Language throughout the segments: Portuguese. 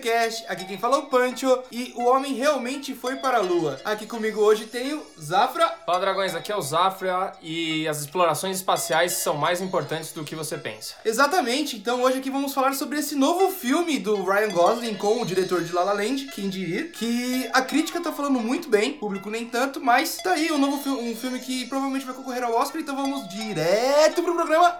DTCast. Aqui quem fala é o Pancho e o homem realmente foi para a lua. Aqui comigo hoje tem o Zafra. Fala dragões, aqui é o Zafra e as explorações espaciais são mais importantes do que você pensa. Exatamente, então hoje aqui vamos falar sobre esse novo filme do Ryan Gosling com o diretor de La La Land, quem diria, que a crítica tá falando muito bem, público nem tanto, mas tá aí um novo filme, um filme que provavelmente vai concorrer ao Oscar, então vamos direto pro programa.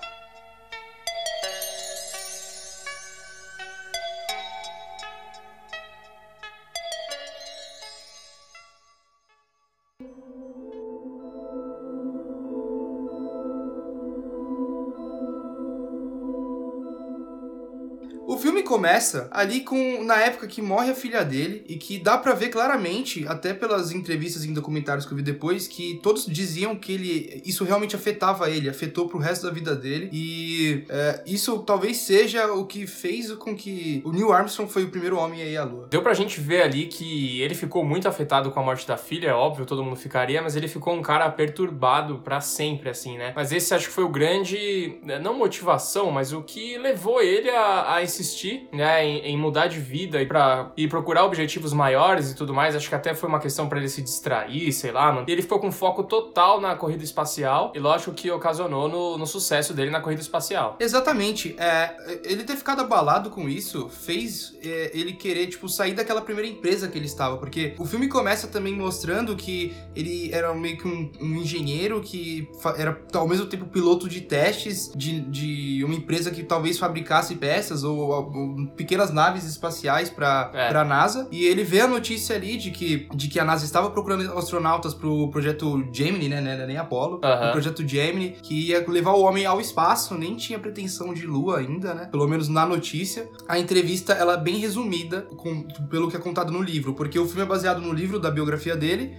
Começa ali com na época que morre a filha dele e que dá pra ver claramente, até pelas entrevistas em documentários que eu vi depois, que todos diziam que ele isso realmente afetava ele, afetou pro resto da vida dele e é, isso talvez seja o que fez com que o Neil Armstrong foi o primeiro homem a ir à Lua. Deu pra gente ver ali que ele ficou muito afetado com a morte da filha, é óbvio, todo mundo ficaria, mas ele ficou um cara perturbado pra sempre, assim, né? Mas esse acho que foi o grande, né, não motivação, mas o que levou ele a, a insistir, né, em, em mudar de vida e, pra, e procurar objetivos maiores e tudo mais. Acho que até foi uma questão pra ele se distrair, sei lá, mano. E ele ficou com foco total na corrida espacial e lógico que ocasionou no, no sucesso dele na corrida espacial. Exatamente. É, ele ter ficado abalado com isso fez é, ele querer, tipo, sair daquela primeira empresa que ele estava. Porque o filme começa também mostrando que ele era meio que um, um engenheiro que era ao mesmo tempo piloto de testes de, de uma empresa que talvez fabricasse peças ou, ou pequenas naves espaciais para É. a NASA. E ele vê a notícia ali de que, de que a NASA estava procurando astronautas pro projeto Gemini, né? Não era nem Apollo. O projeto Gemini, que ia levar o homem ao espaço, nem tinha pretensão de lua ainda, né? Pelo menos na notícia. A entrevista, ela é bem resumida com- pelo que é contado no livro, porque o filme é baseado no livro da biografia dele,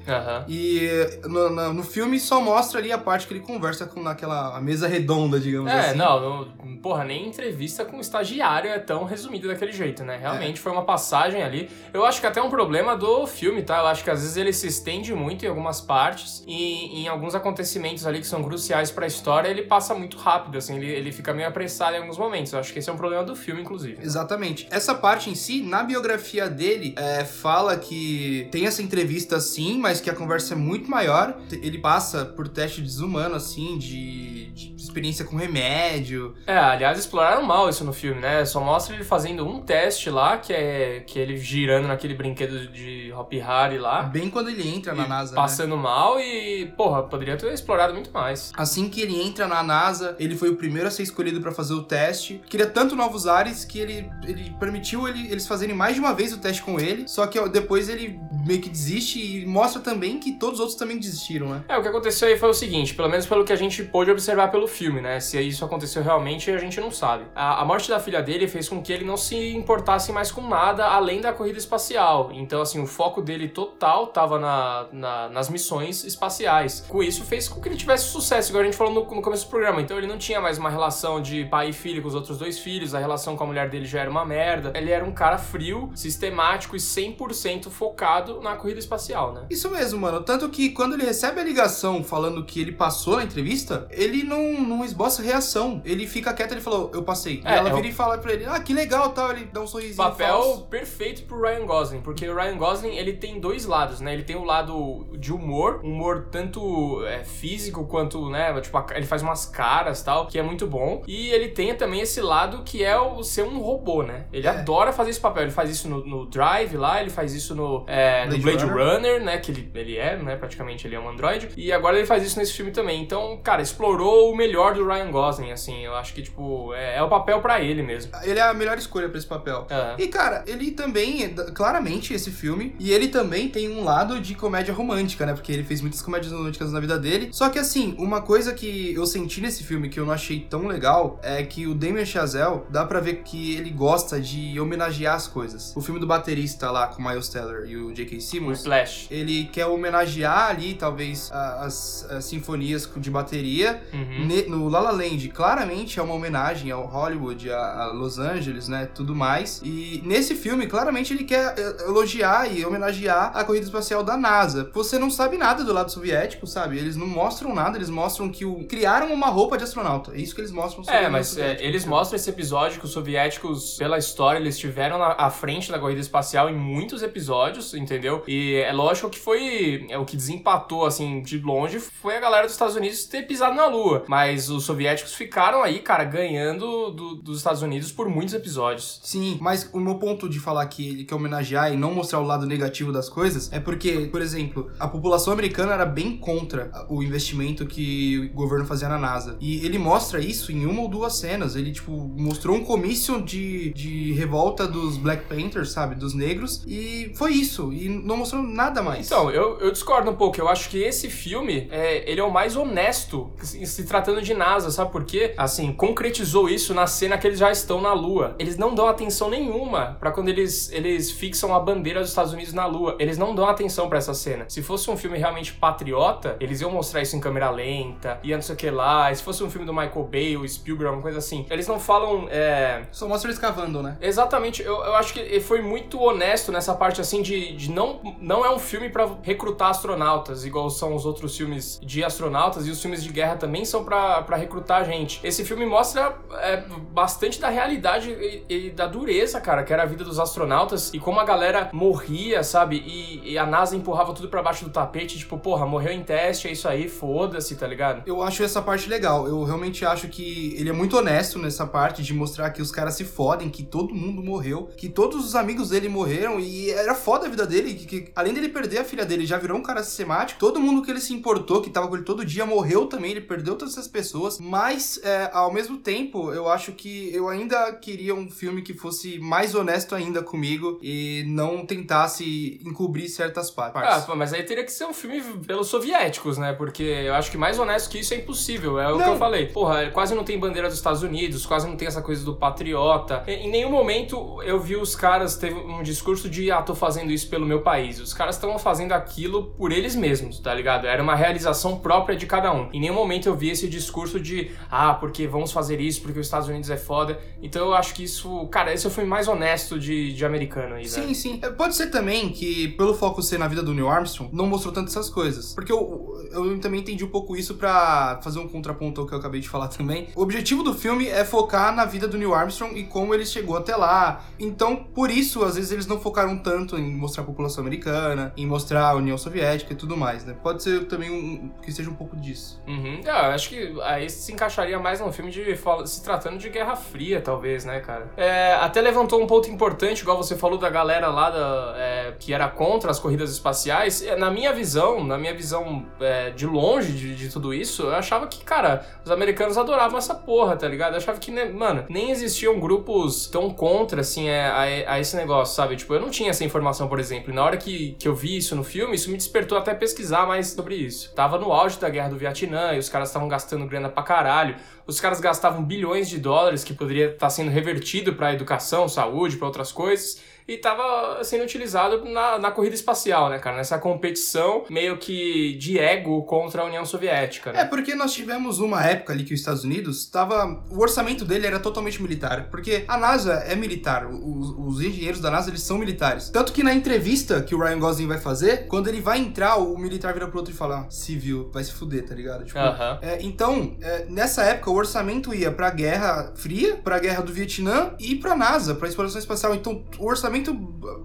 e no, no- no filme só mostra ali a parte que ele conversa com naquela mesa redonda, digamos É, assim. não, não- porra, nem entrevista com estagiário é tão resumida daquele jeito, né? Realmente É. foi uma passagem ali. Eu acho que até é um problema do filme, tá? Eu acho que às vezes ele se estende muito em algumas partes e em alguns acontecimentos ali que são cruciais pra história, ele passa muito rápido, assim, ele, ele fica meio apressado em alguns momentos. Eu acho que esse é um problema do filme, inclusive. Exatamente. Essa parte em si, na biografia dele, é, fala que tem essa entrevista sim, mas que a conversa é muito maior. Ele passa por teste desumano, assim, de, de experiência com remédio. É, aliás, exploraram mal isso no filme, né? Só mostra ele fazendo um teste lá, que é que ele girando naquele brinquedo de Hop Harry lá. Bem quando ele entra na NASA. né? passando mal e, porra, poderia ter explorado muito mais. Assim que ele entra na NASA, ele foi o primeiro a ser escolhido pra fazer o teste. Queria tanto novos ares que ele, ele permitiu ele- eles fazerem mais de uma vez o teste com ele. Só que depois ele meio que desiste e mostra também que todos os outros também desistiram, né? É, o que aconteceu aí foi o seguinte, pelo menos pelo que a gente pôde observar pelo filme, né? Se isso aconteceu realmente, a gente não sabe. A, a morte da filha dele fez com que ele não se importasse mais com nada além da corrida espacial. Então, assim, o foco dele total tava na, na- nas missões espaciais. Com isso, fez com que ele tivesse sucesso, igual a gente falou no, no começo do programa. Então, ele não tinha mais uma relação de pai e filho com os outros dois filhos, a relação com a mulher dele já era uma merda. Ele era um cara frio, sistemático e 100% focado na corrida espacial, né? Isso mesmo, mano. Tanto que quando ele recebe a ligação falando que ele passou na entrevista, ele não, não esboça reação. Ele fica quieto, ele falou, eu passei. É, e ela é o- vira e fala pra ele, ah, que legal, tal. Ele dá um sorrisinho papel falso. perfeito pro Ryan Gosling, porque o Ryan Gosling ele tem dois lados, né? Ele tem o lado de humor, humor tanto é, físico quanto, né? Tipo, ele faz umas caras tal, que é muito bom. E ele tem também esse lado que é o ser um robô, né? Ele É. adora fazer esse papel. Ele faz isso no, no Drive lá, ele faz isso no, é, no Blade Blade Runner. Runner, né? Que ele, ele é, né? Praticamente ele é um androide. E agora ele faz isso nesse filme também. Então, cara, explorou o melhor do Ryan Gosling, assim. Eu acho que, tipo, é, é o papel pra ele mesmo. Ele é a melhor escolha pra esse papel. É. E, cara, ele também, claramente, esse filme, e ele também tem um lado de comédia romântica, né? Porque ele fez muitas comédias românticas na vida dele. Só que, assim, uma coisa que eu senti nesse filme que eu não achei tão legal é que o Damien Chazelle, dá pra ver que ele gosta de homenagear as coisas. O filme do baterista lá, com o Miles Teller e o J.K. Simmons, Splash. ele quer homenagear ali, talvez, as, as sinfonias de bateria Uhum. Ne- no La La Land, claramente é uma homenagem ao Hollywood, a, a Los Angeles, né, tudo mais. E nesse filme, claramente ele quer eh, elogiar e homenagear a corrida espacial da NASA. Você não sabe nada do lado soviético, sabe? Eles não mostram nada, eles mostram que o... criaram uma roupa de astronauta. É isso que eles mostram sobre É, mas é, eles mostram esse episódio que os soviéticos, pela história, eles estiveram na, à frente da corrida espacial em muitos episódios, entendeu? E é lógico que foi é, o que desempatou, assim, de longe, foi a galera dos Estados Unidos ter pisado na Lua. Mas os soviéticos ficaram aí, cara, ganhando do, dos Estados Unidos por muitos episódios. Sim, mas o meu ponto de falar que ele quer homenagear e não mostrar o lado negativo das coisas é porque, por exemplo, a população americana era bem contra o investimento que o governo fazia na NASA. E ele mostra isso em uma ou duas cenas. Ele, tipo, mostrou um comício de, de revolta dos Black Panthers, sabe? Dos negros. E foi isso. E não mostrou nada mais. Então, eu, eu discordo um pouco. Eu acho que esse filme, é, ele é o mais honesto se tratando de NASA, sabe por quê? Assim, concretizou isso na cena que eles já estão na Lua. Eles não dão atenção nenhuma para quando eles, eles fixam a bandeira dos Estados Unidos na Lua. Eles não dão atenção para essa cena. Se fosse um filme realmente patriota, eles iam mostrar isso em câmera lenta, e não sei o que lá. E se fosse um filme do Michael Bay, ou Spielberg, uma coisa assim, eles não falam. É... Só mostra eles cavando, né? Exatamente. Eu, eu acho que foi muito honesto nessa parte, assim, de, de não, não é um filme para recrutar astronautas, igual são os outros filmes de astronautas, e os filmes de guerra também são para recrutar gente. Esse filme mostra é, bastante da realidade e, da dureza, cara, que era a vida dos astronautas e como a galera morria, sabe? E, e a NASA empurrava tudo para baixo do tapete, tipo, porra, morreu em teste, é isso aí, foda-se, tá ligado? Eu acho essa parte legal. Eu realmente acho que ele é muito honesto nessa parte de mostrar que os caras se fodem, que todo mundo morreu, que todos os amigos dele morreram e era foda a vida dele, que, que além dele perder a filha dele, já virou um cara sistemático. Todo mundo que ele se importou, que tava com ele todo dia, morreu também, ele perdeu todas essas pessoas, mas é, ao mesmo tempo, eu acho que eu ainda queria um filme que fosse mais honesto ainda comigo e não tentasse encobrir certas partes. Ah, mas aí teria que ser um filme pelos soviéticos, né? Porque eu acho que mais honesto que isso é impossível. É o não. que eu falei. Porra, quase não tem bandeira dos Estados Unidos, quase não tem essa coisa do patriota. Em nenhum momento eu vi os caras teve um discurso de ah, tô fazendo isso pelo meu país. Os caras estavam fazendo aquilo por eles mesmos, tá ligado? Era uma realização própria de cada um. Em nenhum momento eu vi esse discurso de ah, porque vamos fazer isso, porque os Estados Unidos é foda. Então eu acho que isso, cara, esse é o filme mais honesto de, de americano aí, Sim, sim. É, pode ser também que, pelo foco ser na vida do Neil Armstrong, não mostrou tanto essas coisas. Porque eu, eu também entendi um pouco isso para fazer um contraponto ao que eu acabei de falar também. O objetivo do filme é focar na vida do Neil Armstrong e como ele chegou até lá. Então, por isso, às vezes eles não focaram tanto em mostrar a população americana, em mostrar a União Soviética e tudo mais, né? Pode ser também um, que seja um pouco disso. Uhum. É, eu acho que aí se encaixaria mais num filme de se tratando de Guerra Fria, talvez, né, cara? É, até levantou um ponto importante, igual você falou da galera lá da, é, que era contra as corridas espaciais. É, na minha visão, na minha visão é, de longe de, de, tudo isso, eu achava que, cara, os americanos adoravam essa porra, tá ligado? Eu achava que, né, mano, nem existiam grupos tão contra, assim, é, a, a, esse negócio, sabe? Tipo, eu não tinha essa informação, por exemplo. E na hora que, que eu vi isso no filme, isso me despertou até pesquisar mais sobre isso. Tava no auge da guerra do Vietnã e os caras estavam gastando grana pra caralho. Os caras gastavam bilhões de dólares que poderia estar tá sendo revertido para educação, saúde, para outras coisas e estava sendo utilizado na, na corrida espacial, né, cara? Nessa competição meio que de ego contra a União Soviética. Né? É, porque nós tivemos uma época ali que os Estados Unidos estava. O orçamento dele era totalmente militar. Porque a NASA é militar. Os, os engenheiros da NASA eles são militares. Tanto que na entrevista que o Ryan Gosling vai fazer, quando ele vai entrar, o militar vira pro outro e fala: civil, vai se fuder, tá ligado? Tipo, uh -huh. é, então, é, nessa época, o orçamento ia pra Guerra Fria, pra Guerra do Vietnã e pra NASA, pra exploração espacial. Então, o orçamento orçamento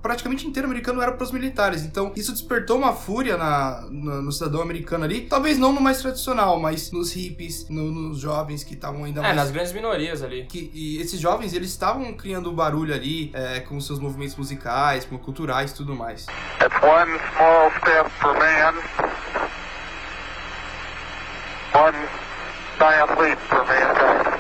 praticamente inteiro americano era para os militares. Então, isso despertou uma fúria na, na, no cidadão americano ali. Talvez não no mais tradicional, mas nos hippies, no, nos jovens que estavam ainda é, mais. É, nas grandes minorias ali. Que, e esses jovens, eles estavam criando barulho ali, é, com seus movimentos musicais, culturais e tudo mais. It's one small step for man, one giant leap for mankind.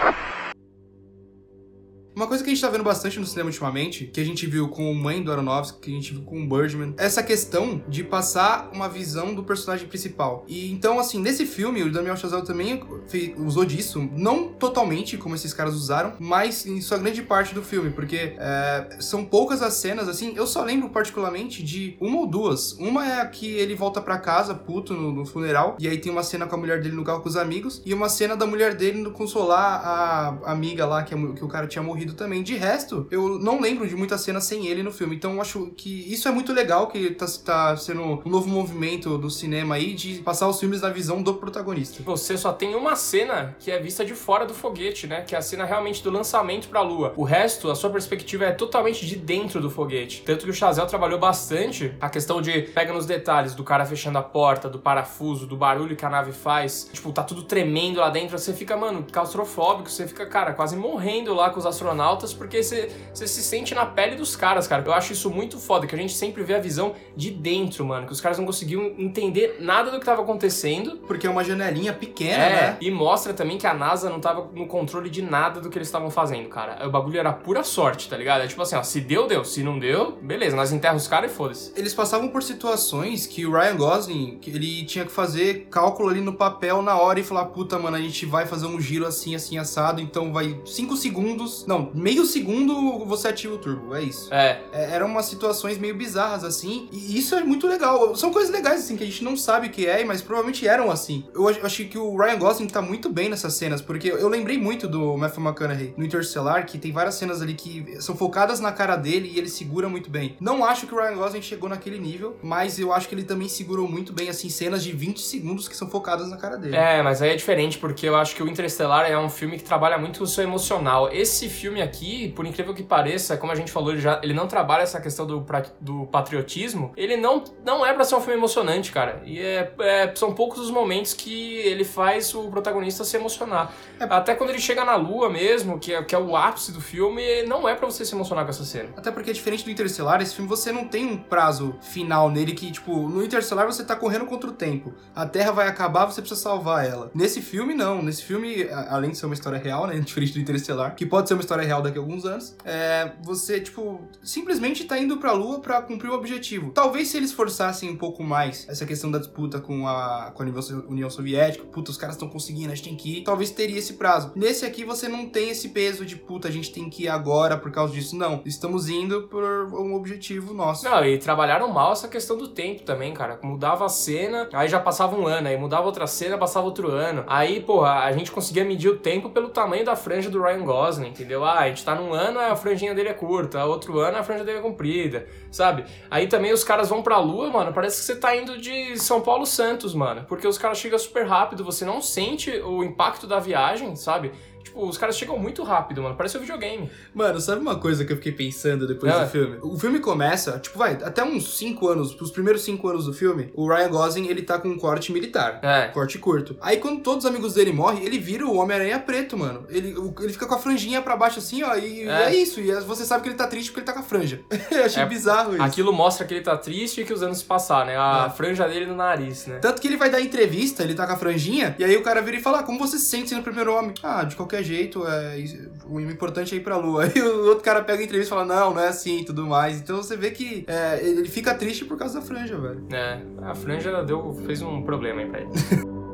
Uma coisa que a gente tá vendo bastante no cinema ultimamente, que a gente viu com o Mãe do Aronofsky, que a gente viu com o Birdman, é essa questão de passar uma visão do personagem principal. E então, assim, nesse filme, o Daniel Chazelle também usou disso, não totalmente como esses caras usaram, mas em sua grande parte do filme, porque é, são poucas as cenas, assim, eu só lembro particularmente de uma ou duas. Uma é a que ele volta para casa, puto, no, no, funeral, e aí tem uma cena com a mulher dele no carro com os amigos, e uma cena da mulher dele no consolar a, amiga lá, que, que o cara tinha morrido envolvido também. De resto, eu não lembro de muitas cenas sem ele no filme. Então eu acho que isso é muito legal, que tá, tá sendo um novo movimento do cinema aí de passar os filmes na visão do protagonista. Você só tem uma cena que é vista de fora do foguete, né? Que é a cena realmente do lançamento pra Lua. O resto, a sua perspectiva é totalmente de dentro do foguete. Tanto que o Chazelle trabalhou bastante a questão de pega nos detalhes do cara fechando a porta, do parafuso, do barulho que a nave faz. Tipo, tá tudo tremendo lá dentro. Você fica, mano, claustrofóbico. Você fica, cara, quase morrendo lá com os astronautas porque você, se sente na pele dos caras, cara. Eu acho isso muito foda, que a gente sempre vê a visão de dentro, mano. Que os caras não conseguiam entender nada do que tava acontecendo. Porque é uma janelinha pequena, é, né? E mostra também que a NASA não tava no controle de nada do que eles estavam fazendo, cara. O bagulho era pura sorte, tá ligado? É tipo assim, ó, se deu, deu. Se não deu, beleza, nós enterramos os caras e foda-se. Eles passavam por situações que o Ryan Gosling, ele tinha que fazer cálculo ali no papel na hora e falar, puta, mano, a gente vai fazer um giro assim, assim, assado, então vai 5 segundos. Não, meio segundo você ativa o turbo. É isso. É. é. Eram umas situações meio bizarras, assim. E isso é muito legal. São coisas legais, assim, que a gente não sabe o que é, mas provavelmente eram assim. Eu acho que o Ryan Gosling tá muito bem nessas cenas, porque eu lembrei muito do Matthew McConaughey no Interstellar, que tem várias cenas ali que são focadas na cara dele e ele segura muito bem. Não acho que o Ryan Gosling chegou naquele nível, mas eu acho que ele também segurou muito bem, assim, cenas de 20 segundos que são focadas na cara dele. É, mas aí é diferente, porque eu acho que o Interstellar é um filme que trabalha muito o seu emocional. Esse filme aqui, por incrível que pareça, como a gente falou, ele, já, ele não trabalha essa questão do, do patriotismo. Ele não, não é pra ser um filme emocionante, cara. E é, é, são poucos os momentos que ele faz o protagonista se emocionar. É. Até quando ele chega na lua mesmo, que é, que é o ápice do filme, não é para você se emocionar com essa cena. Até porque, diferente do Interstellar, esse filme você não tem um prazo final nele que, tipo, no Interstellar você tá correndo contra o tempo. A Terra vai acabar, você precisa salvar ela. Nesse filme, não. Nesse filme, além de ser uma história real, né? Diferente do Interstellar, que pode ser uma história real daqui a alguns anos, é, você, tipo, simplesmente tá indo pra Lua para cumprir o objetivo. Talvez se eles forçassem um pouco mais essa questão da disputa com a, com a União Soviética, puta, os caras estão conseguindo, a gente tem que ir, talvez teria esse prazo. Nesse aqui você não tem esse peso de puta, a gente tem que ir agora por causa disso. Não, estamos indo por um objetivo nosso. Não, e trabalharam mal essa questão do tempo também, cara. Mudava a cena, aí já passava um ano, aí mudava outra cena, passava outro ano. Aí, porra, a gente conseguia medir o tempo pelo tamanho da franja do Ryan Gosling, entendeu? Ah, a gente tá num ano, a franjinha dele é curta, outro ano a franja dele é comprida, sabe? Aí também os caras vão pra lua, mano, parece que você tá indo de São Paulo Santos, mano. Porque os caras chegam super rápido, você não sente o impacto da viagem, sabe? Tipo, os caras chegam muito rápido, mano. Parece um videogame. Mano, sabe uma coisa que eu fiquei pensando depois é. do filme? O filme começa, tipo, vai, até uns 5 anos, os primeiros 5 anos do filme, o Ryan Gosling, ele tá com um corte militar. É. Corte curto. Aí quando todos os amigos dele morrem, ele vira o Homem-Aranha preto, mano. Ele, ele fica com a franjinha pra baixo assim, ó, e é, é isso. E você sabe que ele tá triste porque ele tá com a franja. eu achei é, bizarro isso. Aquilo mostra que ele tá triste e que os anos se passaram, né? A é. franja dele no nariz, né? Tanto que ele vai dar entrevista, ele tá com a franjinha, e aí o cara vira e fala, ah, como você se sente sendo o primeiro homem? Ah, de qualquer jeito, é o importante é ir pra lua. Aí o outro cara pega a entrevista e fala, não, não é assim e tudo mais. Então você vê que é, ele fica triste por causa da franja, velho. É, a franja deu, fez um problema aí pra ele.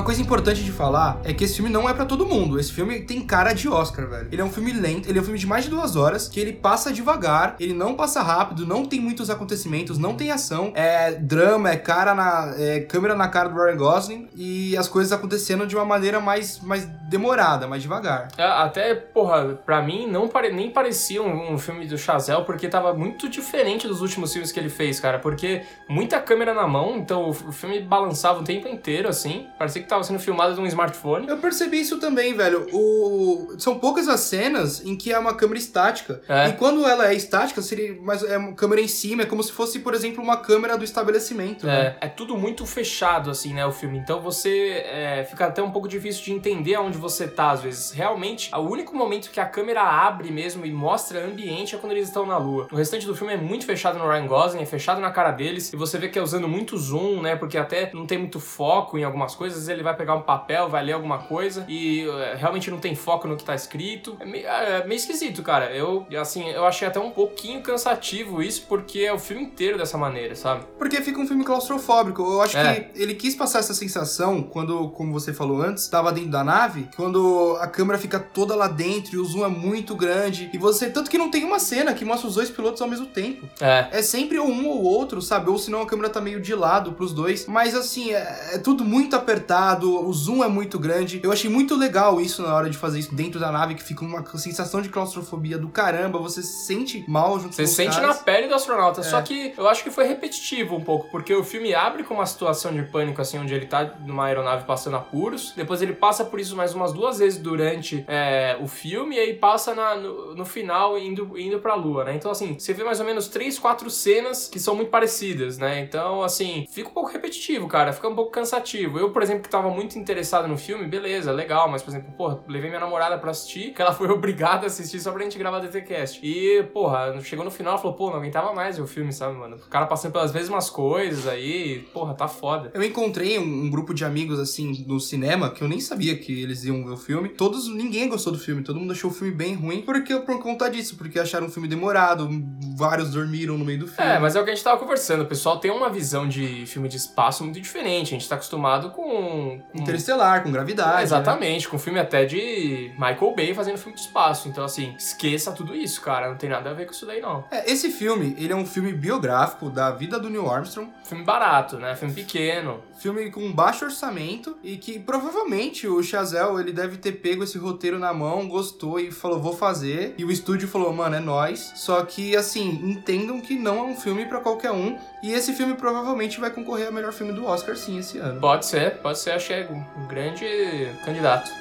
Uma coisa importante de falar é que esse filme não é para todo mundo. Esse filme tem cara de Oscar, velho. Ele é um filme lento, ele é um filme de mais de duas horas, que ele passa devagar, ele não passa rápido, não tem muitos acontecimentos, não tem ação. É drama, é cara na. É câmera na cara do Ryan Gosling e as coisas acontecendo de uma maneira mais, mais demorada, mais devagar. É, até, porra, pra mim não pare, nem parecia um, um filme do Chazelle, porque tava muito diferente dos últimos filmes que ele fez, cara. Porque muita câmera na mão, então o, o filme balançava o tempo inteiro, assim. Parecia que tava sendo filmada de um smartphone. Eu percebi isso também, velho. O... São poucas as cenas em que é uma câmera estática. É. E quando ela é estática, seria mais é uma câmera em cima, é como se fosse, por exemplo, uma câmera do estabelecimento. né? É, é tudo muito fechado, assim, né, o filme. Então você é, fica até um pouco difícil de entender aonde você tá, às vezes. Realmente, o único momento que a câmera abre mesmo e mostra ambiente é quando eles estão na lua. O restante do filme é muito fechado no Ryan Gosling, é fechado na cara deles, e você vê que é usando muito zoom, né, porque até não tem muito foco em algumas coisas, ele vai pegar um papel, vai ler alguma coisa, e é, realmente não tem foco no que tá escrito. É meio, é meio esquisito, cara. Eu, assim, eu achei até um pouquinho cansativo isso, porque é o filme inteiro dessa maneira, sabe? Porque fica um filme claustrofóbico. Eu acho É. que ele quis passar essa sensação quando, como você falou antes, tava dentro da nave, quando a câmera fica toda lá dentro e o zoom é muito grande. E você. Tanto que não tem uma cena que mostra os dois pilotos ao mesmo tempo. É. É sempre um ou outro, sabe? Ou senão a câmera tá meio de lado pros dois. Mas assim, é, é tudo muito apertado, o zoom é muito grande. Eu achei muito legal isso na hora de fazer isso dentro da nave, que fica uma sensação de claustrofobia do caramba. Você se sente mal junto Você com sente caras. na pele do astronauta. É. Só que eu acho que foi repetitivo um pouco, porque o filme abre com uma situação de pânico, assim, onde ele tá numa aeronave passando apuros. Depois ele passa por isso mais umas duas vezes durante é, o filme, e aí passa na- no, no final indo, indo pra lua, né? Então, assim, você vê mais ou menos três, quatro cenas que são muito parecidas, né? Então, assim, fica um pouco repetitivo, cara. Fica um pouco cansativo. Eu, por exemplo, tava muito interessado no filme, beleza, legal, mas, por exemplo, porra, levei minha namorada pra assistir, que ela foi obrigada a assistir só pra gente gravar DTCast. E, porra, chegou no final, ela falou, pô, não aguentava mais ver o filme, sabe, mano? O cara passando pelas mesmas coisas aí, porra, tá foda. Eu encontrei um, um grupo de amigos, assim, no cinema, que eu nem sabia que eles iam ver o filme. Todos, ninguém gostou do filme, todo mundo achou o filme bem ruim, porque por conta disso, porque acharam o filme demorado, vários dormiram no meio do filme. É, mas é o que a gente tava conversando. O pessoal tem uma visão de filme de espaço muito diferente. A gente tá acostumado com. Com... Interestelar, com gravidade. Né? exatamente, com filme até de Michael Bay fazendo filme de espaço. Então, assim, esqueça tudo isso, cara. Não tem nada a ver com isso daí, não. É, esse filme, ele é um filme biográfico da vida do Neil Armstrong, Filme barato, né? Filme pequeno. Filme com baixo orçamento e que provavelmente o Chazelle, ele deve ter pego esse roteiro na mão, gostou e falou, vou fazer. E o estúdio falou, mano, é nóis. Só que, assim, entendam que não é um filme pra qualquer um. E esse filme provavelmente vai concorrer ao melhor filme do Oscar, sim, esse ano. Pode ser, pode ser, achei um grande candidato.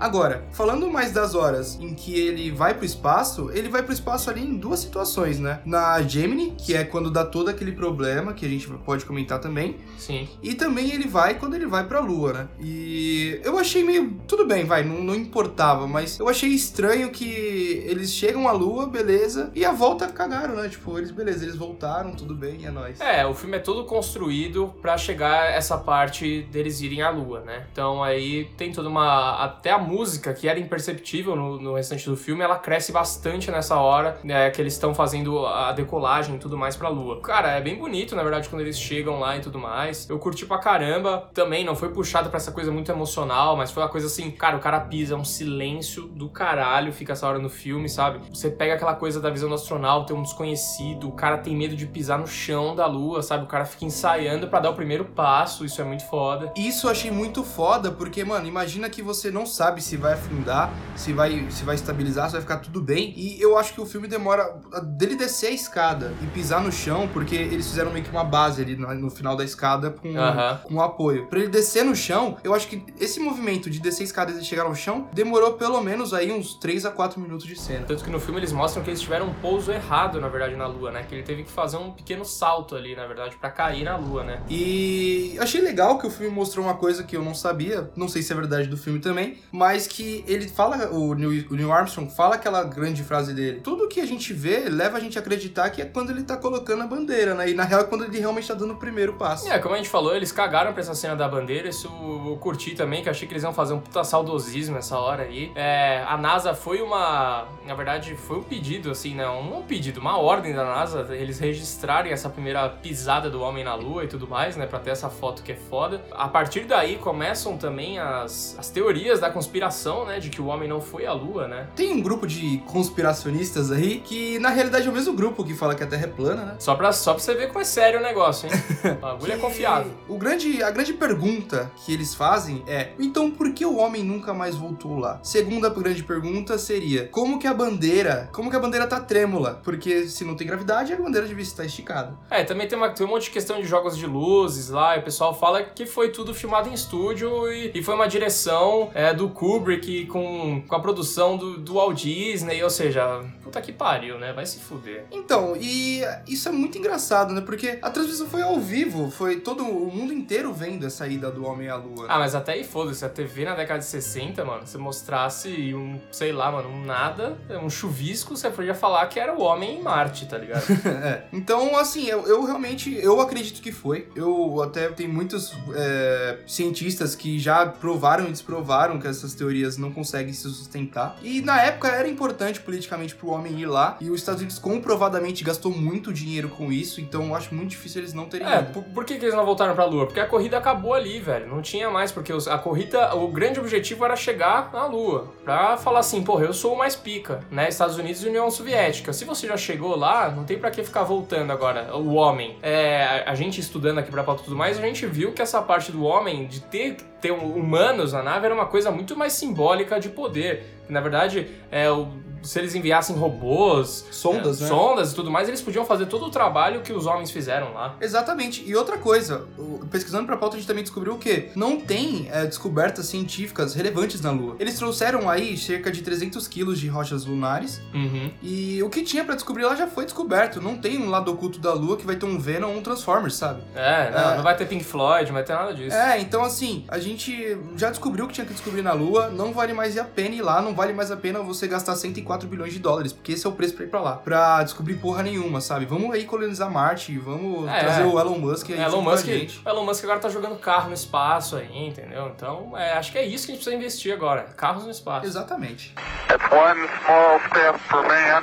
Agora, falando mais das horas em que ele vai pro espaço, ele vai pro espaço ali em duas situações, né? Na Gemini, que é quando dá todo aquele problema, que a gente pode comentar também, Sim. e também ele vai quando ele vai pra Lua, né? E eu achei meio. Tudo bem, vai, não, não importava, mas eu achei estranho que eles chegam à Lua, beleza, e a volta cagaram, né? Tipo, eles, beleza, eles voltaram, tudo bem, é nóis. É, o filme é todo construído pra chegar essa parte deles irem à lua, né? Então aí tem toda uma. Até a música, que era imperceptível no, no restante do filme, ela cresce bastante nessa hora, né? Que eles estão fazendo a decolagem e tudo mais pra lua. Cara, é bem bonito, na verdade, quando eles chegam lá e tudo mais. Eu curti pra caramba. Também não foi puxado pra essa coisa muito emocional, mas foi uma coisa assim, cara, o cara pisa, é um silêncio do caralho, fica essa hora no filme, sabe? Você pega aquela coisa da visão do astronauta, um desconhecido, o cara tem medo de pisar no chão da lua, sabe? O cara fica ensaiando pra dar o primeiro passo, isso é muito foda. Isso eu achei muito foda, porque, mano, imagina que você não sabe se vai afundar, se vai, se vai estabilizar, se vai ficar tudo bem. E eu acho que o filme demora dele descer a escada e pisar no chão, porque eles fizeram meio que uma base ali no, final da escada com, Aham. com apoio. Pra ele descer no chão, eu acho que esse movimento de descer a escada e chegar ao chão demorou pelo menos aí uns 3 a 4 minutos de cena. Tanto que no filme eles mostram que eles tiveram um pouso errado, na verdade, na lua, né? Que ele teve que fazer um pequeno salto ali, na verdade, pra cair na lua, né? E achei legal que o filme mostrou uma coisa que eu não sabia, não sei se é verdade do filme também, mas mas que ele fala, o Neil, Armstrong fala aquela grande frase dele. Tudo que a gente vê leva a gente a acreditar que é quando ele tá colocando a bandeira, né? E na real é quando ele realmente tá dando o primeiro passo. É, como a gente falou, eles cagaram pra essa cena da bandeira, isso eu curti também, que achei que eles iam fazer um puta saudosismo nessa hora aí. É, a NASA foi uma. Na verdade, foi um pedido, assim, né? Um, um pedido, uma ordem da NASA, eles registrarem essa primeira pisada do homem na Lua e tudo mais, né? Pra ter essa foto que é foda. A partir daí começam também as, as teorias da conspiração, né? De que o homem não foi à Lua, né? Tem um grupo de conspiracionistas aí que, na realidade, é o mesmo grupo que fala que a Terra é plana, né? Só pra, só pra você ver como é sério o negócio, hein? O bagulho é confiável. O grande, a grande pergunta que eles fazem é: então por que o homem nunca mais voltou lá? Segunda grande pergunta seria: como que a bandeira, como que a bandeira tá trêmula? Porque se não tem gravidade, a bandeira devia estar esticada. É, também tem, uma, tem um monte de questão de jogos de luzes lá, e o pessoal fala que foi tudo filmado em estúdio e, e foi uma direção é, do Kubrick com, com a produção do, do Walt Disney, ou seja, puta que pariu, né? Vai se fuder. Então, e isso é muito engraçado, né? Porque a transmissão foi ao vivo, foi todo o mundo inteiro vendo essa ida do homem à lua. Ah, mas até aí foda-se, a TV na década de 60, mano, se mostrasse um, sei lá, mano, um nada, um chuvisco, você podia falar que era o homem em Marte, tá ligado? É. Então, assim, eu, eu realmente, eu acredito que foi. Eu até tenho muitos é, cientistas que já provaram e desprovaram que essas teorias não conseguem se sustentar. E na época era importante politicamente pro homem ir lá. E os Estados Unidos comprovadamente gastou muito dinheiro com isso. Então eu acho muito difícil eles não terem É, por, por que, que eles não voltaram pra Lua? Porque a corrida acabou ali, velho. Não tinha mais, porque os- a corrida, o grande objetivo era chegar na Lua. Pra falar assim, porra, eu sou o mais pica, né? Estados Unidos e União Soviética. Se você já chegou lá, não tem pra que ficar voltando agora, o homem. É, a, a gente estudando aqui pra pauta e tudo mais, a gente viu que essa parte do homem, de ter, ter um- humanos na nave, era uma coisa muito mais simbólica de poder. Na verdade, é, o- se eles enviassem robôs, Sondas, é, né? sondas e tudo mais, eles podiam fazer todo o trabalho que os homens fizeram lá. Exatamente. E outra coisa, o- pesquisando pra pauta, a gente também descobriu que não tem é, descobertas científicas relevantes na Lua. Eles trouxeram aí cerca de 300 quilos de rochas lunares Uhum. e o que tinha pra descobrir lá já foi descoberto. Não tem um lado oculto da Lua que vai ter um Venom ou um Transformers, sabe? É, não, É. não vai ter Pink Floyd, não vai ter nada disso. É, então assim, a gente já descobriu o que tinha que descobrir na Lua, não vale mais a pena ir lá, não vale mais a pena você gastar 104 bilhões de dólares, porque esse é o preço pra ir pra lá, pra descobrir porra nenhuma, sabe? Vamos aí colonizar Marte, vamos É, trazer o Elon Musk aí Elon Musk, gente. o Elon Musk agora tá jogando carro no espaço aí, entendeu? Então, é, acho que é isso que a gente precisa investir agora. Carros no espaço. Exatamente. It's one small step for man,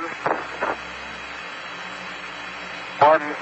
one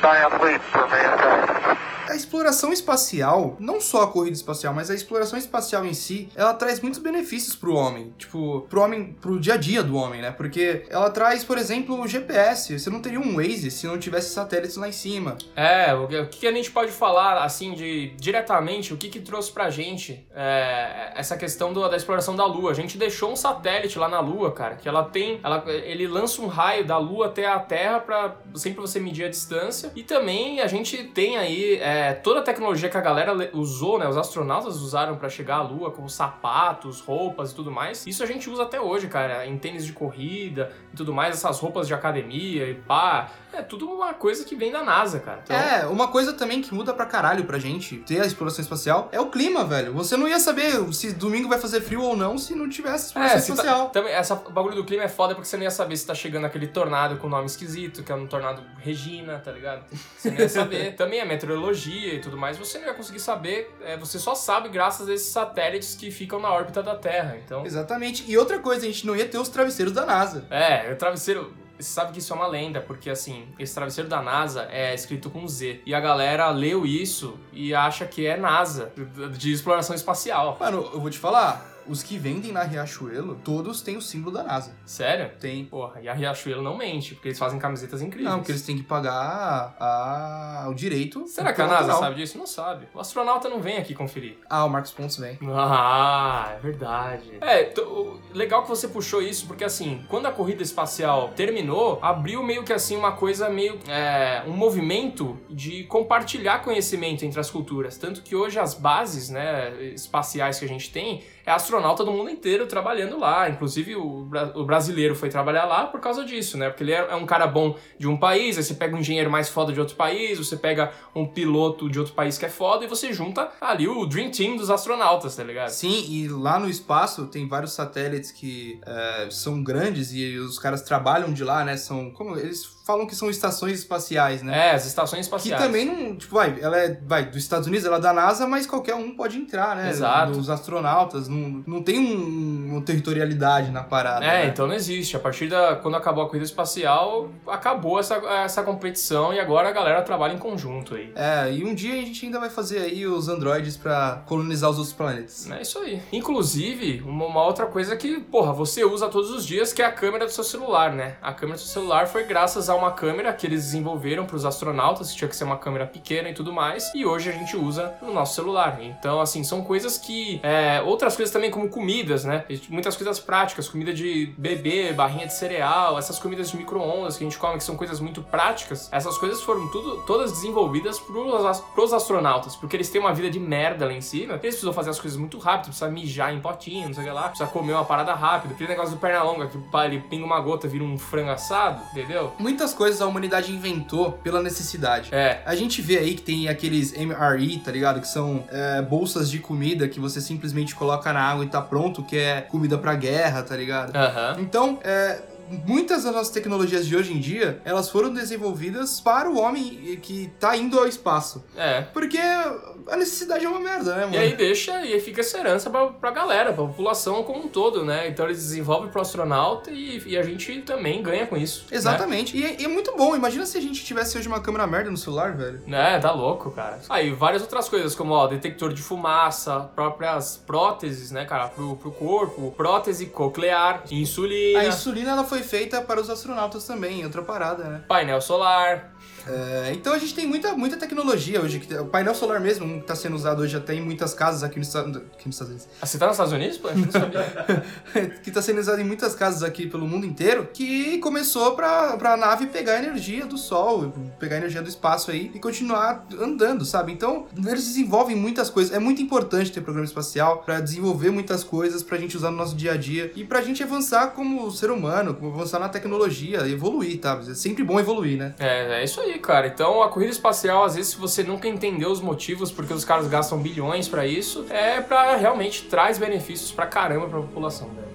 giant leap for mankind. A exploração espacial, não só a corrida espacial, mas a exploração espacial em si, ela traz muitos benefícios pro homem. Tipo, pro homem, pro dia a dia do homem, né? Porque ela traz, por exemplo, o GPS. Você não teria um Waze se não tivesse satélites lá em cima. É, o que, a gente pode falar, assim, de diretamente, o que que trouxe pra gente é, essa questão do- da exploração da Lua. A gente deixou um satélite lá na Lua, cara, que ela tem, ela, ele lança um raio da Lua até a Terra pra sempre você medir a distância. E também a gente tem aí é, toda a tecnologia que a galera le- usou, né, os astronautas usaram pra chegar à Lua, como sapatos, roupas e tudo mais. Isso a gente usa até hoje, cara, em tênis de corrida e tudo mais, essas roupas de academia e pá. É tudo uma coisa que vem da NASA, cara. Então, É, uma coisa também que muda pra caralho pra gente ter a exploração espacial é o clima, velho. Você não ia saber se domingo vai fazer frio ou não se não tivesse exploração É, se tá- espacial. também, essa bagulho do clima é foda porque você não ia saber se tá chegando aquele tornado com nome esquisito, que é um tornado Regina, tá ligado? Você não ia saber. também a meteorologia e tudo mais, você não ia conseguir saber. é, você só sabe graças a esses satélites que ficam na órbita da Terra. Então, Exatamente. E outra coisa, a gente não ia ter os travesseiros da NASA. é, o travesseiro. Você sabe que isso é uma lenda, porque assim, esse travesseiro da NASA é escrito com Z. E a galera leu isso e acha que é NASA, de exploração espacial. Mano, eu vou te falar, os que vendem na Riachuelo, todos têm o símbolo da NASA. Sério? Tem. Porra, e a Riachuelo não mente, porque eles fazem camisetas incríveis. Não, porque eles têm que pagar a- o direito. Será que a NASA natural. sabe disso? Não sabe. O astronauta não vem aqui conferir. Ah, o Marcos Pontes vem. Ah, é verdade. É, t- o- legal que você puxou isso, porque assim, quando a corrida espacial terminou, abriu meio que assim uma coisa meio. é, um movimento de compartilhar conhecimento entre as culturas. Tanto que hoje as bases, né, espaciais que a gente tem, é astronauta do mundo inteiro trabalhando lá. Inclusive, o, o brasileiro foi trabalhar lá por causa disso, né? Porque ele é, é um cara bom de um país, aí você pega um engenheiro mais foda de outro país, você pega um piloto de outro país que é foda, e você junta ali o Dream Team dos astronautas, tá ligado? Sim, e lá no espaço tem vários satélites que é, são grandes e os caras trabalham de lá, né? São. Como eles falam que são estações espaciais, né? É, as estações Que espaciais. também não. Tipo, vai, ela é vai, dos Estados Unidos, ela é da NASA, mas qualquer um pode entrar, né? Exato. Os astronautas. Não, não tem um- uma territorialidade na parada. É, né? então não existe. A partir da. Quando acabou a corrida espacial, acabou essa, essa competição e agora a galera trabalha em conjunto aí. É, e um dia a gente ainda vai fazer aí os androides pra colonizar os outros planetas. É isso aí. Inclusive, uma, uma outra coisa que, porra, você usa todos os dias, que é a câmera do seu celular, né? A câmera do seu celular foi graças a uma câmera que eles desenvolveram para os astronautas, que tinha que ser uma câmera pequena e tudo mais, e hoje a gente usa no nosso celular. Então, assim, são coisas que. é, outras coisas também, como comidas, né? Muitas coisas práticas, comida de bebê, barrinha de cereal, essas comidas de micro-ondas que a gente come, que são coisas muito práticas, essas coisas foram tudo, todas desenvolvidas as- pros astronautas, porque eles têm uma vida de merda lá em cima, eles precisam fazer as coisas muito rápido, precisa mijar em potinho, não sei o que lá, precisa comer uma parada rápido, aquele negócio do perna longa, que ele pinga uma gota, vira um frango assado, entendeu? Muitas coisas a humanidade inventou pela necessidade. É, A gente vê aí que tem aqueles MRE, tá ligado? Que são é, bolsas de comida que você simplesmente coloca na água e tá pronto, que é comida pra guerra, tá ligado? aham. Então, é, muitas das nossas tecnologias de hoje em dia, elas foram desenvolvidas para o homem que tá indo ao espaço. É. Porque a necessidade é uma merda, né, mano? E aí deixa, e aí fica essa herança pra, pra galera, pra população como um todo, né? Então eles desenvolvem pro astronauta e, e a gente também ganha com isso. né? Exatamente. E, é, e é muito bom. Imagina se a gente tivesse hoje uma câmera merda no celular, velho. É, tá louco, cara. Aí, várias outras coisas, como, ó, detector de fumaça, próprias próteses, né, cara, pro, pro corpo, prótese coclear, insulina, A insulina ela foi feita para os astronautas também, outra parada, né? painel solar. É, então a gente tem muita, muita tecnologia hoje. que- O painel solar mesmo, um que tá sendo usado hoje até em muitas casas aqui nos, Estados- aqui nos Estados Unidos. Ah, Você tá nos Estados Unidos, pô? Não sabia. que tá sendo usado em muitas casas aqui pelo mundo inteiro, que começou pra, pra nave pegar energia do sol, pegar energia do espaço aí e continuar andando, sabe? Então, eles desenvolvem muitas coisas. É muito importante ter programa espacial pra desenvolver muitas coisas pra gente usar no nosso dia a dia e pra gente avançar como ser humano, avançar na tecnologia, evoluir, tá? É sempre bom evoluir, né? É, é isso aí, cara. Então, a corrida espacial, às vezes, se você nunca entendeu os motivos porque os caras gastam bilhões pra isso, é pra realmente traz benefícios pra caramba pra população, velho.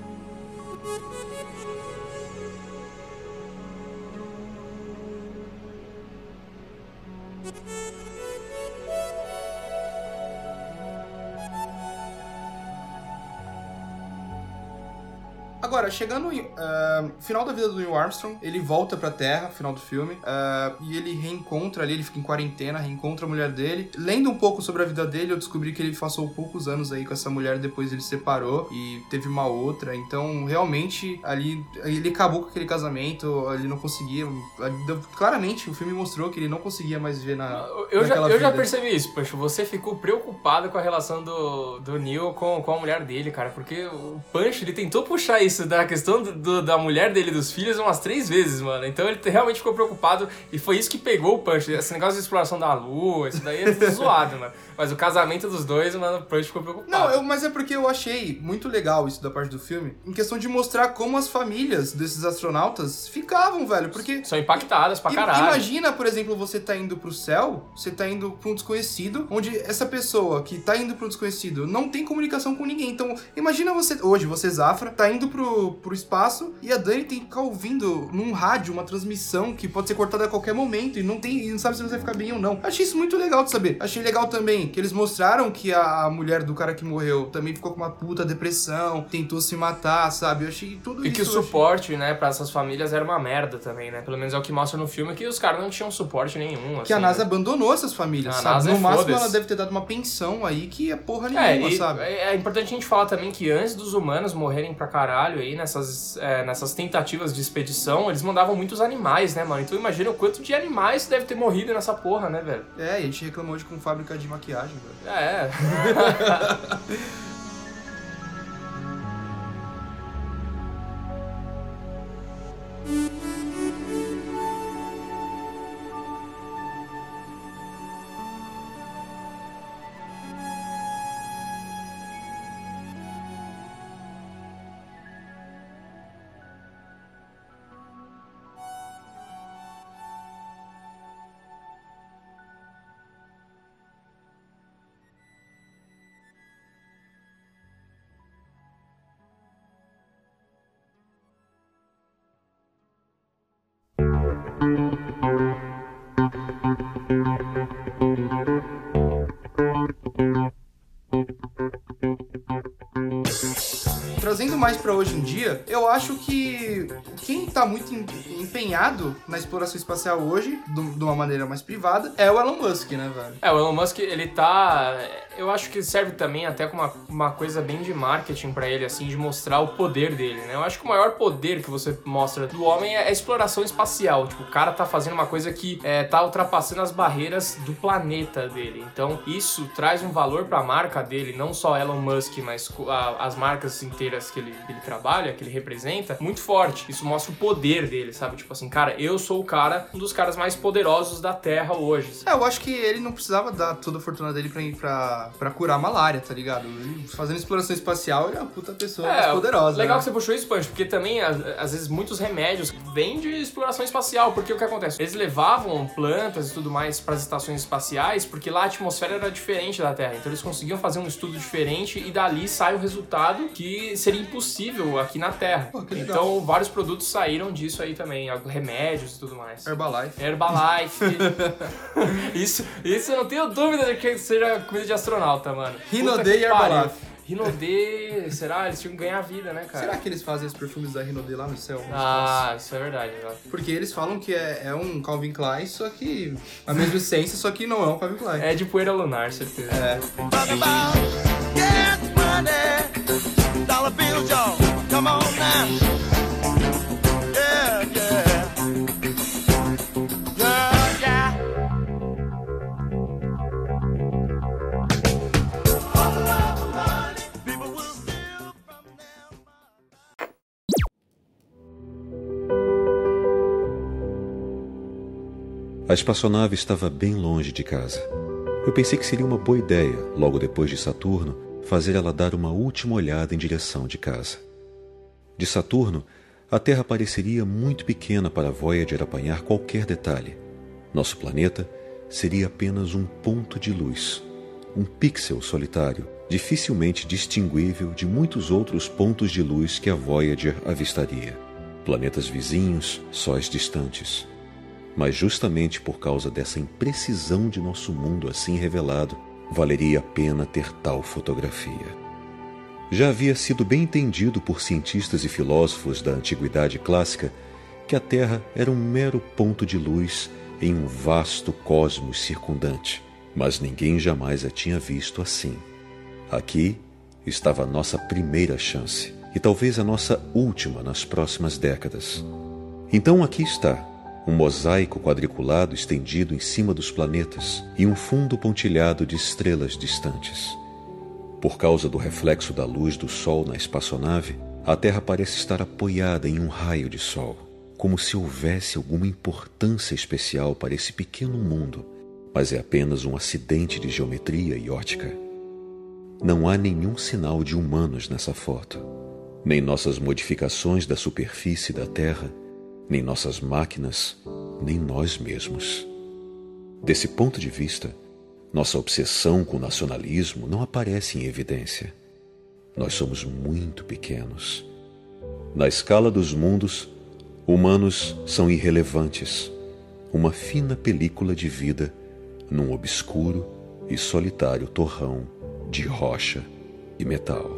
Agora, chegando em ah, final da vida do Neil Armstrong, ele volta pra Terra, final do filme, ah, e ele reencontra ali, ele fica em quarentena, reencontra a mulher dele. Lendo um pouco sobre a vida dele, eu descobri que ele passou poucos anos aí com essa mulher, depois ele separou e teve uma outra. Então, realmente, ali, ele acabou com aquele casamento, ele não conseguia. Claramente, o filme mostrou que ele não conseguia mais viver na. Eu, já, eu já vida. percebi isso, poxa, você ficou preocupado com a relação do, do Neil com, com a mulher dele, cara, porque o Punch, ele tentou puxar isso da questão do, do- da mulher dele e dos filhos umas três vezes, mano. Então ele realmente ficou preocupado e foi isso que pegou o Punch. Esse negócio de exploração da lua, isso daí é zoado, mano. Mas o casamento dos dois, mano, o Punch ficou preocupado. Não, eu- mas é porque eu achei muito legal isso da parte do filme, em questão de mostrar como as famílias desses astronautas ficavam, velho. Porque São impactadas pra caralho. Imagina, por exemplo, você tá indo pro céu, você tá indo pra um desconhecido, onde essa pessoa que tá indo pro desconhecido não tem comunicação com ninguém. Então, imagina você, hoje, você, Zafra, tá indo pro, pro espaço e a Dani tem que ficar ouvindo num rádio uma transmissão que pode ser cortada a qualquer momento e não tem, e não sabe se você vai ficar bem ou não. Achei isso muito legal de saber. Achei legal também que eles mostraram que a mulher do cara que morreu também ficou com uma puta depressão, tentou se matar, sabe? Eu achei tudo E isso. que o eu achei- suporte, né, pra essas famílias era uma merda também, né? Pelo menos é o que mostra no filme, que os caras não tinham suporte nenhum. Que a assim, NASA né? abandonou essas famílias, A sabe? NASA no é máximo ela deve ter dado uma pensão aí que é porra É, nenhuma, e sabe? é é importante a gente falar também que antes dos humanos morrerem pra caralho aí nessas, é, nessas tentativas de expedição, eles mandavam muitos animais, né, mano? Então imagina o quanto de animais deve ter morrido nessa porra, né, velho? É, e a gente reclamou hoje com fábrica de maquiagem, velho. É. eu acho que quem tá muito empenhado na exploração espacial hoje, de uma maneira mais privada, é o Elon Musk, né, velho? É, o Elon Musk, ele tá. Eu acho que serve também até como uma, uma coisa bem de marketing pra ele, assim, de mostrar o poder dele, né? Eu acho que o maior poder que você mostra do homem é a exploração espacial. Tipo, o cara tá fazendo uma coisa que é, tá ultrapassando as barreiras do planeta dele. Então, isso traz um valor pra marca dele, não só Elon Musk, mas a- as marcas inteiras que ele, ele trabalha, que ele representa, muito forte. Isso mostra o poder dele, sabe? Tipo assim, cara, eu sou o cara, um dos caras mais poderosos da Terra hoje. É, eu acho que ele não precisava dar toda a fortuna dele pra, ir pra, pra curar a malária, tá ligado? Ele, fazendo exploração espacial, ele é uma puta pessoa mais poderosa. Legal né? que você puxou isso, Punch, porque também, às, vezes, muitos remédios vêm de exploração espacial. Porque o que acontece? Eles levavam plantas e tudo mais para as estações espaciais, porque lá a atmosfera era diferente da Terra. Então eles conseguiam fazer um estudo diferente e dali sai o resultado que seria impossível aqui na Terra. Pô, então vários produtos saíram disso aí também, remédios e tudo mais. Herbalife. Herbalife. isso, isso eu não tenho dúvida de que seja comida de astronauta, mano. Rinodê que e Herbalife. pariu. Rinodê, será? Eles tinham que ganhar vida, né, cara? Será que eles fazem os perfumes da Rinodê lá no céu? Ah, isso é verdade. Porque eles falam que é, é um Calvin Klein, só que a mesma essência, só que não é um Calvin Klein. É de poeira lunar, certeza. É. Dollar bills, y'all. Come on now. A espaçonave estava bem longe de casa. Eu pensei que seria uma boa ideia, logo depois de Saturno, fazer ela dar uma última olhada em direção de casa. De Saturno, a Terra pareceria muito pequena para a Voyager apanhar qualquer detalhe. Nosso planeta seria apenas um ponto de luz, um pixel solitário, dificilmente distinguível de muitos outros pontos de luz que a Voyager avistaria. Planetas vizinhos, sóis distantes. Mas justamente por causa dessa imprecisão de nosso mundo assim revelado, valeria a pena ter tal fotografia. Já havia sido bem entendido por cientistas e filósofos da antiguidade clássica que a Terra era um mero ponto de luz em um vasto cosmos circundante, mas ninguém jamais a tinha visto assim. Aqui estava a nossa primeira chance, e talvez a nossa última nas próximas décadas. Então aqui está, um mosaico quadriculado estendido em cima dos planetas e um fundo pontilhado de estrelas distantes. Por causa do reflexo da luz do Sol na espaçonave, a Terra parece estar apoiada em um raio de Sol, como se houvesse alguma importância especial para esse pequeno mundo, mas é apenas um acidente de geometria e ótica. Não há nenhum sinal de humanos nessa foto, nem nossas modificações da superfície da Terra, nem nossas máquinas, nem nós mesmos. Desse ponto de vista, nossa obsessão com o nacionalismo não aparece em evidência. Nós somos muito pequenos. Na escala dos mundos, humanos são irrelevantes, uma fina película de vida num obscuro e solitário torrão de rocha e metal.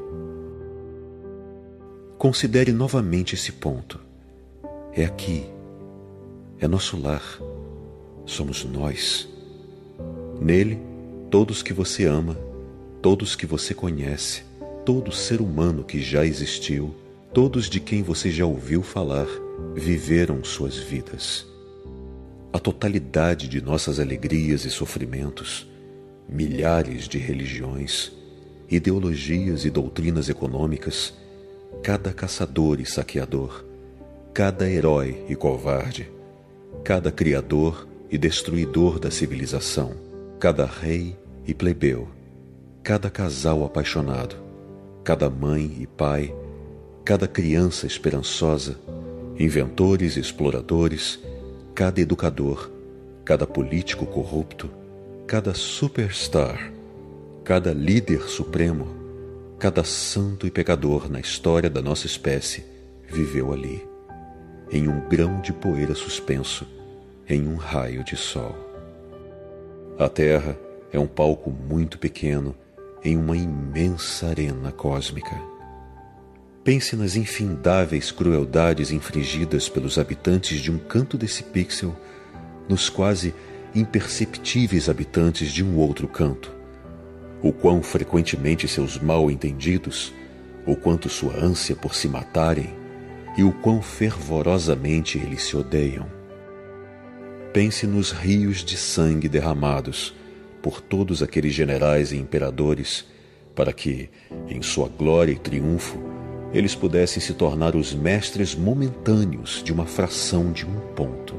Considere novamente esse ponto. É aqui. É nosso lar. Somos nós. Nele, todos que você ama, todos que você conhece, todo ser humano que já existiu, todos de quem você já ouviu falar, viveram suas vidas. A totalidade de nossas alegrias e sofrimentos, milhares de religiões, ideologias e doutrinas econômicas, cada caçador e saqueador, cada herói e covarde, cada criador e destruidor da civilização, cada rei e plebeu, cada casal apaixonado, cada mãe e pai, cada criança esperançosa, inventores e exploradores, cada educador, cada político corrupto, cada superstar, cada líder supremo, cada santo e pecador na história da nossa espécie viveu ali, em um grão de poeira suspenso, em um raio de sol. A Terra é um palco muito pequeno em uma imensa arena cósmica. Pense nas infindáveis crueldades infligidas pelos habitantes de um canto desse pixel nos quase imperceptíveis habitantes de um outro canto. O quão frequentemente seus mal-entendidos, o quanto sua ânsia por se matarem e o quão fervorosamente eles se odeiam. Pense nos rios de sangue derramados por todos aqueles generais e imperadores para que, em sua glória e triunfo, eles pudessem se tornar os mestres momentâneos de uma fração de um ponto.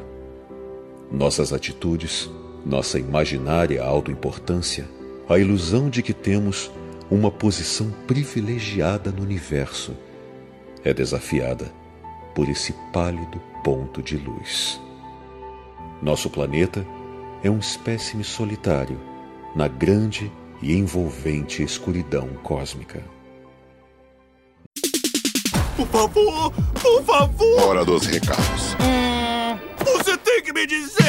Nossas atitudes, nossa imaginária autoimportância, a ilusão de que temos uma posição privilegiada no universo, é desafiada por esse pálido ponto de luz. Nosso planeta é um espécime solitário na grande e envolvente escuridão cósmica. Por favor, por favor, Hora dos recados. você tem que me dizer.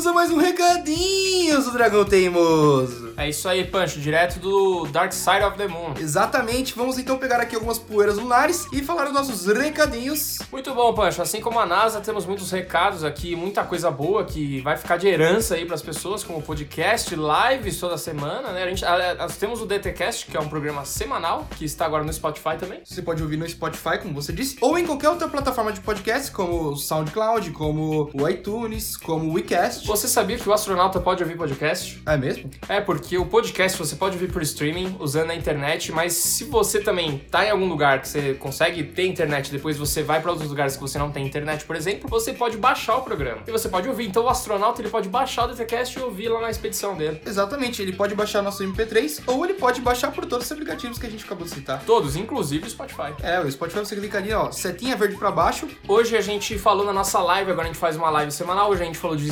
Chegamos a mais um recadinho do Dragão Teimoso. É isso aí, Pancho, direto do Dark Side of the Moon. Exatamente, vamos então pegar aqui algumas poeiras lunares e falar os nossos recadinhos. Muito bom, Pancho. Assim como a NASA, temos muitos recados aqui, muita coisa boa que vai ficar de herança aí pras pessoas, como podcast, lives toda semana, né? A gente, a- nós temos o DTCast, que é um programa semanal, que está agora no Spotify também. Você pode ouvir no Spotify, como você disse, ou em qualquer outra plataforma de podcast, como o SoundCloud, como o iTunes, como o WeCast. Você sabia que o astronauta pode ouvir podcast? É mesmo? É, porque o podcast você pode ouvir por streaming, usando a internet, mas se você também tá em algum lugar que você consegue ter internet, depois você vai para outros lugares que você não tem internet, por exemplo, você pode baixar o programa. E você pode ouvir. Então o astronauta ele pode baixar o DTCast e ouvir lá na expedição dele. Exatamente, ele pode baixar nosso MP3 ou ele pode baixar por todos os aplicativos que a gente acabou de citar. Todos, inclusive o Spotify. É, o Spotify você clica ali, ó, setinha verde pra baixo. Hoje a gente falou na nossa live, agora a gente faz uma live semanal. Hoje a gente falou de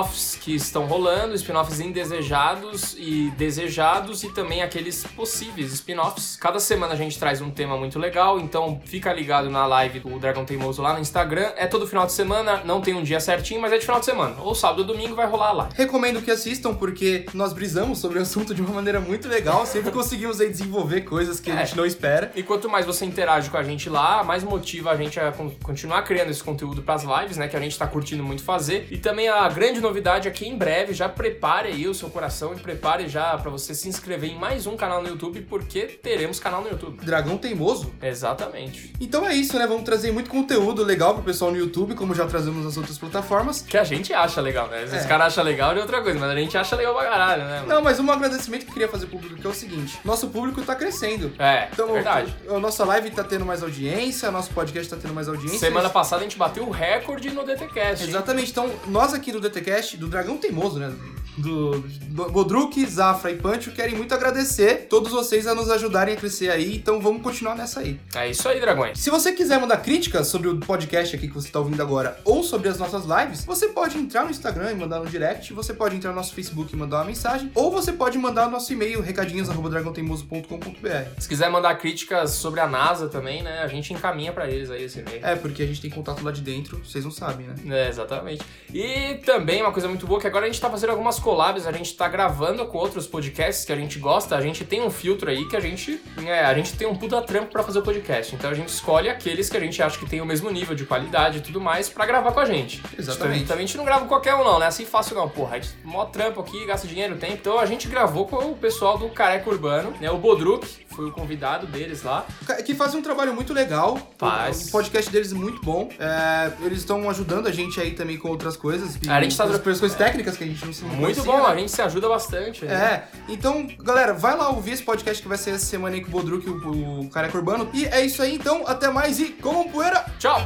spin-offs que estão rolando, spin-offs indesejados e desejados e também aqueles possíveis spin-offs. Cada semana a gente traz um tema muito legal, então fica ligado na live do Dragão Teimoso lá no Instagram. É todo final de semana, não tem um dia certinho, mas é de final de semana. Ou sábado ou domingo vai rolar lá. Recomendo que assistam porque nós brisamos sobre o assunto de uma maneira muito legal, sempre conseguimos aí desenvolver coisas que a É. gente não espera. E quanto mais você interage com a gente lá, mais motiva a gente a con- continuar criando esse conteúdo pras lives, né? Que a gente tá curtindo muito fazer. E também a grande novidade é que em breve já prepare aí o seu coração e prepare já pra você se inscrever em mais um canal no YouTube, porque teremos canal no YouTube. Dragão teimoso. Exatamente. Então é isso, né? Vamos trazer muito conteúdo legal pro pessoal no YouTube, como já trazemos nas outras plataformas. Que a gente acha legal, né? Os É. caras acham legal é outra coisa, mas a gente acha legal pra caralho, né? mano? Não, mas um agradecimento que eu queria fazer pro público que é o seguinte: nosso público tá crescendo. É, Então, verdade. a nossa live tá tendo mais audiência, nosso podcast tá tendo mais audiência. Semana passada a gente bateu o recorde no DTCast. hein? Exatamente. Então, nós aqui do DTCast, do Dragão Teimoso, né? Do, do Bodruk, Zafra e Pancho, querem muito agradecer todos vocês a nos ajudarem a crescer aí. Então, vamos continuar nessa aí. É isso aí, dragões. Se você quiser mandar críticas sobre o podcast aqui que você está ouvindo agora ou sobre as nossas lives, você pode entrar no Instagram e mandar no direct, você pode entrar no nosso Facebook e mandar uma mensagem, ou você pode mandar no nosso e-mail recadinhos@dragãoteimoso.com.br. Se quiser mandar críticas sobre a NASA também, né? A gente encaminha pra eles aí esse e-mail. É, porque a gente tem contato lá de dentro, vocês não sabem, né? É, exatamente. E também uma coisa muito boa que agora a gente tá fazendo algumas collabs, a gente tá gravando com outros podcasts que a gente gosta, a gente tem um filtro aí que a gente, é, a gente tem um puta trampo pra fazer o podcast. Então a gente escolhe aqueles que a gente acha que tem o mesmo nível de qualidade e tudo mais pra gravar com a gente. Exatamente. Então a gente não grava com qualquer um não, né? Assim fácil não, porra. A gente mó trampo aqui, gasta dinheiro, tempo. Então a gente gravou com o pessoal do Careca Urbano, né? O Bodruk foi o convidado deles lá. Que fazem um trabalho muito legal. Faz. O podcast deles é muito bom. É, eles estão ajudando a gente aí também com outras coisas. A gente tá outras tro- coisas técnicas que a gente não se Muito conhecia, bom, né? a gente se ajuda bastante. né? É, então, galera, vai lá ouvir esse podcast que vai ser essa semana aí com o Bodruk e o, o Careca Urbano. E é isso aí, então, até mais e comam poeira! Tchau!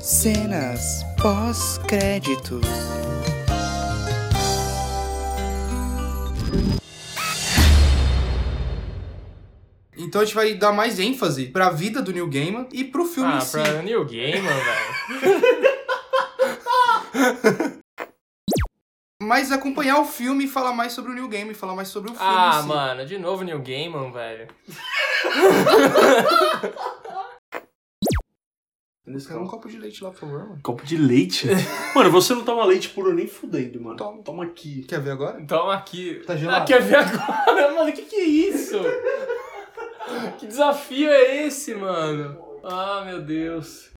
Cenas pós-créditos. Então a gente vai dar mais ênfase pra vida do Neil Gaiman e pro filme Ah, em si. pra New Gaiman, velho. Mas acompanhar o filme e falar mais sobre o Neil Gaiman e falar mais sobre o filme Ah, em si. mano, de novo New Gaiman, velho. Quer um copo de leite lá, por favor, mano. Copo de leite? mano, você não toma leite puro nem fudendo, mano. Toma. Toma aqui. Quer ver agora? Toma aqui. Tá gelado? Ah, quer ver agora? Mano, que que é isso? que desafio é esse, mano? Ah, meu Deus.